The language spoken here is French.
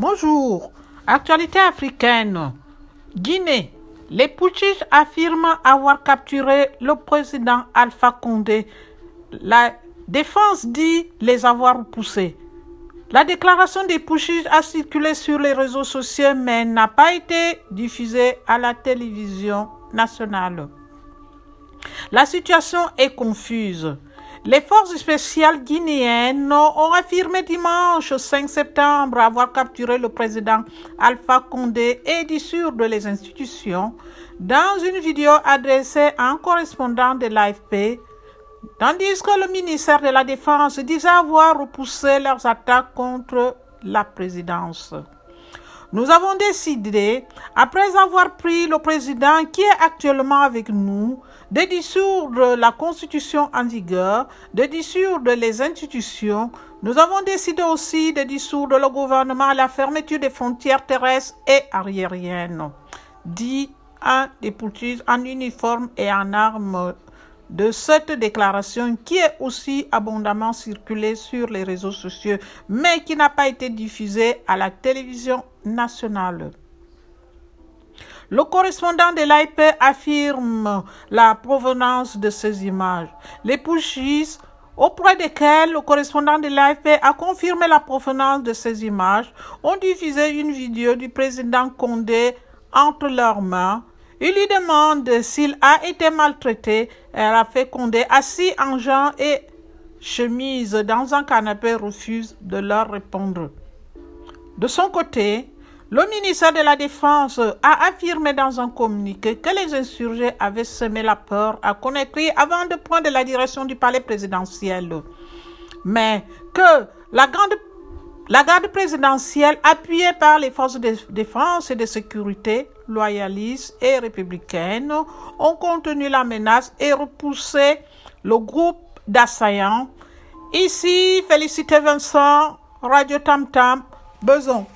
Bonjour. Actualité africaine. Guinée. Les putschistes affirment avoir capturé le président Alpha Condé. La défense dit les avoir poussés. La déclaration des putschistes a circulé sur les réseaux sociaux mais n'a pas été diffusée à la télévision nationale. La situation est confuse. Les forces spéciales guinéennes ont affirmé dimanche 5 septembre avoir capturé le président Alpha Condé et dissoudre les institutions dans une vidéo adressée à un correspondant de l'AFP, tandis que le ministère de la Défense disait avoir repoussé leurs attaques contre la présidence. Nous avons décidé, après avoir pris le président qui est actuellement avec nous, de dissoudre la constitution en vigueur, de dissoudre les institutions. Nous avons décidé aussi de dissoudre le gouvernement à la fermeture des frontières terrestres et aériennes, dit un des en uniforme et en armes de cette déclaration qui est aussi abondamment circulée sur les réseaux sociaux, mais qui n'a pas été diffusée à la télévision nationale. Le correspondant de l'AIP affirme la provenance de ces images. Les pushistes auprès desquels le correspondant de l'AFP a confirmé la provenance de ces images, ont diffusé une vidéo du président Condé entre leurs mains. Il lui demande s'il a été maltraité. Elle a fait Condé assis en gens et chemise dans un canapé refuse de leur répondre. De son côté, le ministère de la Défense a affirmé dans un communiqué que les insurgés avaient semé la peur à Conakry avant de prendre la direction du palais présidentiel. Mais que la, la garde présidentielle, appuyée par les forces de défense et de sécurité, loyalistes et républicaines, ont contenu la menace et repoussé le groupe d'assaillants. Ici, Félicité Vincent, Radio Tam Tam, Beson.